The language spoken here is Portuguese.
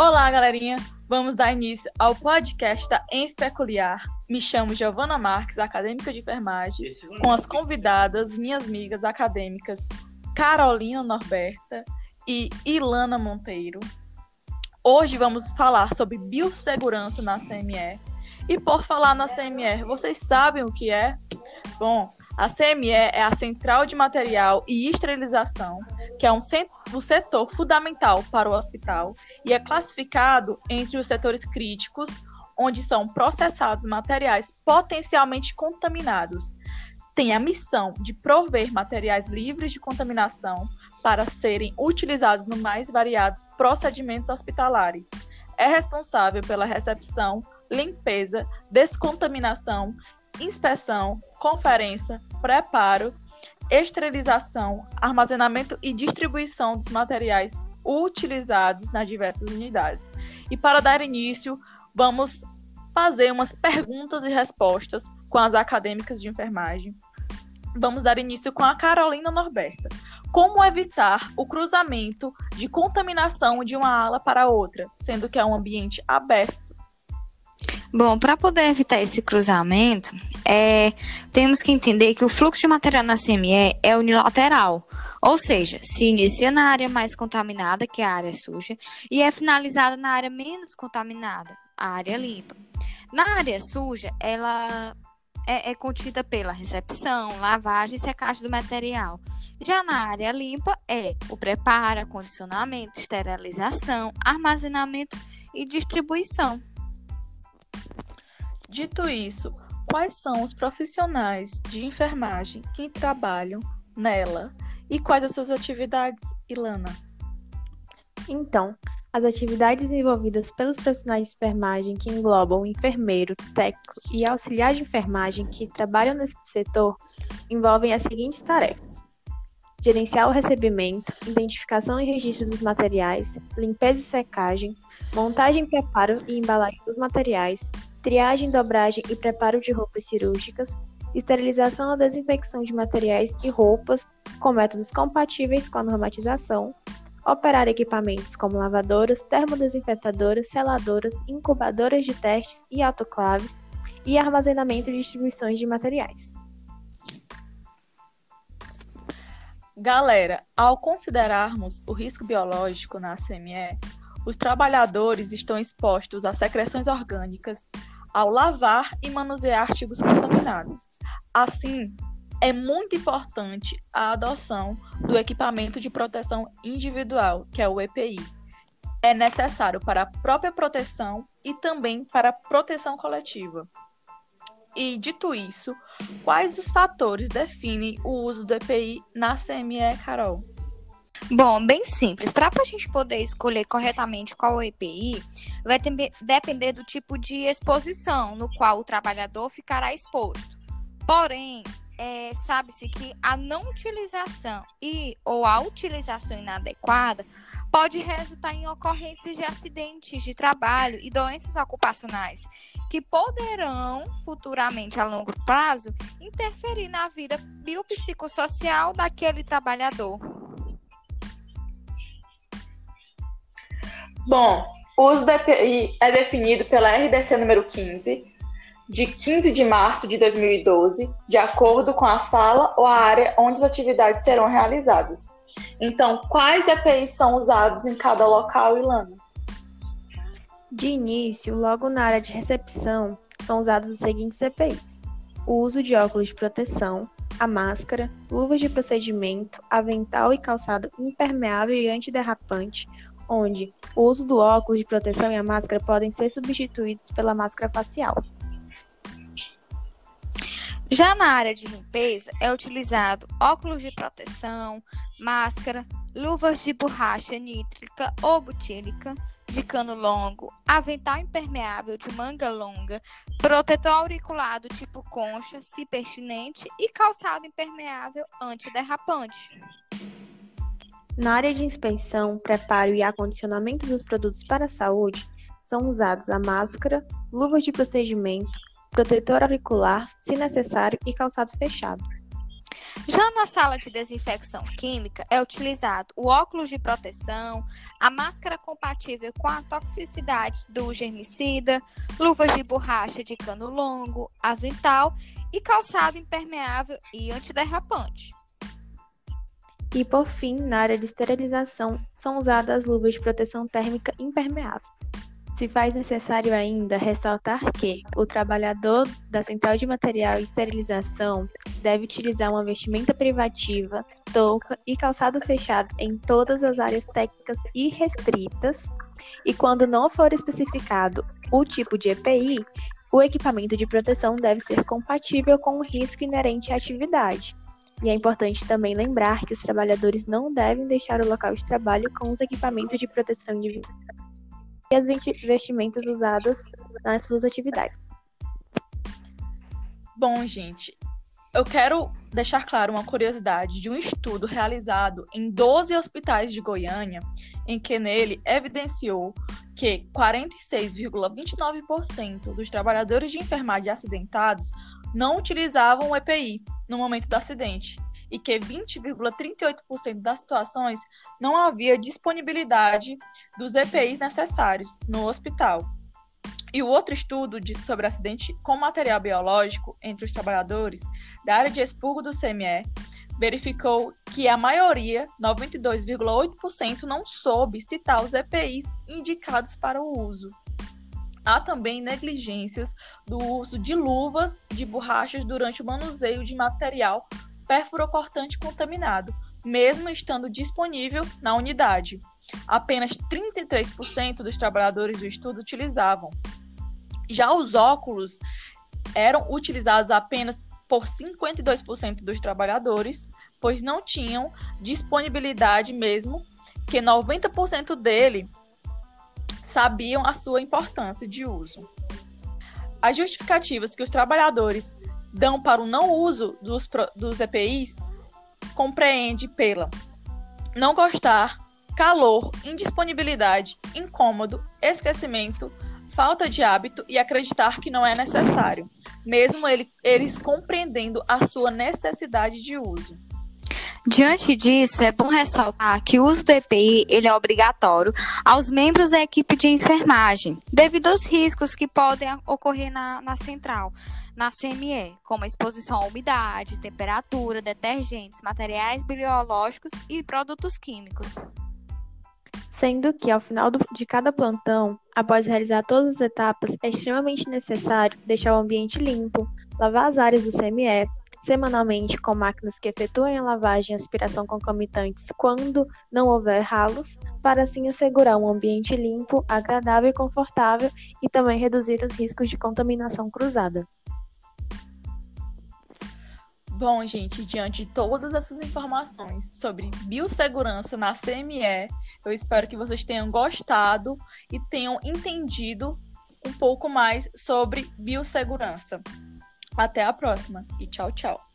Olá, galerinha! Vamos dar início ao podcast da Enf Peculiar. Me chamo Giovana Marques, acadêmica de enfermagem, com as convidadas, minhas amigas acadêmicas Carolina Norberta e Ilana Monteiro. Hoje vamos falar sobre biossegurança na CME. E por falar na CME, vocês sabem o que é? Bom, a CME é a Central de Material e Esterilização, que é um, setor fundamental para o hospital e é classificado entre os setores críticos, onde são processados materiais potencialmente contaminados. Tem a missão de prover materiais livres de contaminação para serem utilizados nos mais variados procedimentos hospitalares. É responsável pela recepção, limpeza, descontaminação inspeção, conferência, preparo, esterilização, armazenamento e distribuição dos materiais utilizados nas diversas unidades. E para dar início, vamos fazer umas perguntas e respostas com as acadêmicas de enfermagem. Vamos dar início com a Carolina Norberta. Como evitar o cruzamento de contaminação de uma ala para outra, sendo que é um ambiente aberto Bom, para poder evitar esse cruzamento, é, temos que entender que o fluxo de material na CME é unilateral, ou seja, se inicia na área mais contaminada, que é a área suja, e é finalizada na área menos contaminada, a área limpa. Na área suja, ela é, é contida pela recepção, lavagem e secagem do material. Já na área limpa, é o preparo, condicionamento, esterilização, armazenamento e distribuição. Dito isso, quais são os profissionais de enfermagem que trabalham nela e quais as suas atividades, Ilana? Então, as atividades desenvolvidas pelos profissionais de enfermagem que englobam enfermeiro, técnico e auxiliar de enfermagem que trabalham nesse setor envolvem as seguintes tarefas: gerenciar o recebimento, identificação e registro dos materiais, limpeza e secagem, montagem, preparo e embalagem dos materiais, triagem, dobragem e preparo de roupas cirúrgicas, esterilização ou desinfecção de materiais e roupas com métodos compatíveis com a normatização, operar equipamentos como lavadoras, termodesinfetadoras, seladoras, incubadoras de testes e autoclaves, e armazenamento e distribuições de materiais. Galera, ao considerarmos o risco biológico na CME, os trabalhadores estão expostos a secreções orgânicas ao lavar e manusear artigos contaminados. Assim, é muito importante a adoção do equipamento de proteção individual, que é o EPI. É necessário para a própria proteção e também para a proteção coletiva. E dito isso, quais os fatores definem o uso do EPI na CME, Carol? Bom, bem simples. Para a gente poder escolher corretamente qual EPI, vai depender do tipo de exposição no qual o trabalhador ficará exposto. Porém, é, sabe-se que a não utilização e ou a utilização inadequada pode resultar em ocorrências de acidentes de trabalho e doenças ocupacionais que poderão futuramente a longo prazo interferir na vida biopsicossocial daquele trabalhador. Bom, o uso da EPI é definido pela RDC número 15, de 15 de março de 2012, de acordo com a sala ou a área onde as atividades serão realizadas. Então, quais EPIs são usados em cada local, Ilana? De início, logo na área de recepção, são usados os seguintes EPIs: o uso de óculos de proteção, a máscara, luvas de procedimento, avental e calçado impermeável e antiderrapante, onde o uso do óculos de proteção e a máscara podem ser substituídos pela máscara facial. Já na área de limpeza, é utilizado óculos de proteção, máscara, luvas de borracha nítrica ou butílica de cano longo, avental impermeável de manga longa, protetor auricular do tipo concha, se pertinente, e calçado impermeável antiderrapante. Na área de inspeção, preparo e acondicionamento dos produtos para a saúde, são usados a máscara, luvas de procedimento, protetor auricular, se necessário, e calçado fechado. Já na sala de desinfecção química, é utilizado o óculos de proteção, a máscara compatível com a toxicidade do germicida, luvas de borracha de cano longo, avental e calçado impermeável e antiderrapante. E por fim, na área de esterilização, são usadas luvas de proteção térmica impermeável. Se faz necessário ainda ressaltar que o trabalhador da central de material e esterilização deve utilizar uma vestimenta privativa, touca e calçado fechado em todas as áreas técnicas e restritas, e quando não for especificado o tipo de EPI, o equipamento de proteção deve ser compatível com o risco inerente à atividade. E é importante também lembrar que os trabalhadores não devem deixar o local de trabalho com os equipamentos de proteção individual e as vestimentas usadas nas suas atividades. Bom, gente, eu quero deixar claro uma curiosidade de um estudo realizado em 12 hospitais de Goiânia, em que nele evidenciou que 46,29% dos trabalhadores de enfermagem acidentados não utilizavam o EPI no momento do acidente e que 20,38% das situações não havia disponibilidade dos EPIs necessários no hospital. E o outro estudo sobre acidente com material biológico entre os trabalhadores da área de expurgo do CME verificou que a maioria, 92,8%, não soube citar os EPIs indicados para o uso. Há também negligências do uso de luvas de borrachas durante o manuseio de material perfurocortante contaminado, mesmo estando disponível na unidade. Apenas 33% dos trabalhadores do estudo utilizavam. Já os óculos eram utilizados apenas por 52% dos trabalhadores, pois não tinham disponibilidade mesmo que 90% dele sabiam a sua importância de uso. As justificativas que os trabalhadores dão para o não uso dos, dos EPIs compreende pela não gostar, calor, indisponibilidade, incômodo, esquecimento, falta de hábito e acreditar que não é necessário, mesmo ele, eles compreendendo a sua necessidade de uso. Diante disso, é bom ressaltar que o uso do EPI ele é obrigatório aos membros da equipe de enfermagem, devido aos riscos que podem ocorrer na, na central, na CME, como exposição à umidade, temperatura, detergentes, materiais biológicos e produtos químicos. Sendo que, ao final do, de cada plantão, após realizar todas as etapas, é extremamente necessário deixar o ambiente limpo, lavar as áreas do CME, semanalmente com máquinas que efetuem a lavagem e aspiração concomitantes quando não houver ralos, para assim assegurar um ambiente limpo, agradável e confortável e também reduzir os riscos de contaminação cruzada. Bom, gente, diante de todas essas informações sobre biossegurança na CME, eu espero que vocês tenham gostado e tenham entendido um pouco mais sobre biossegurança. Até a próxima e tchau, tchau.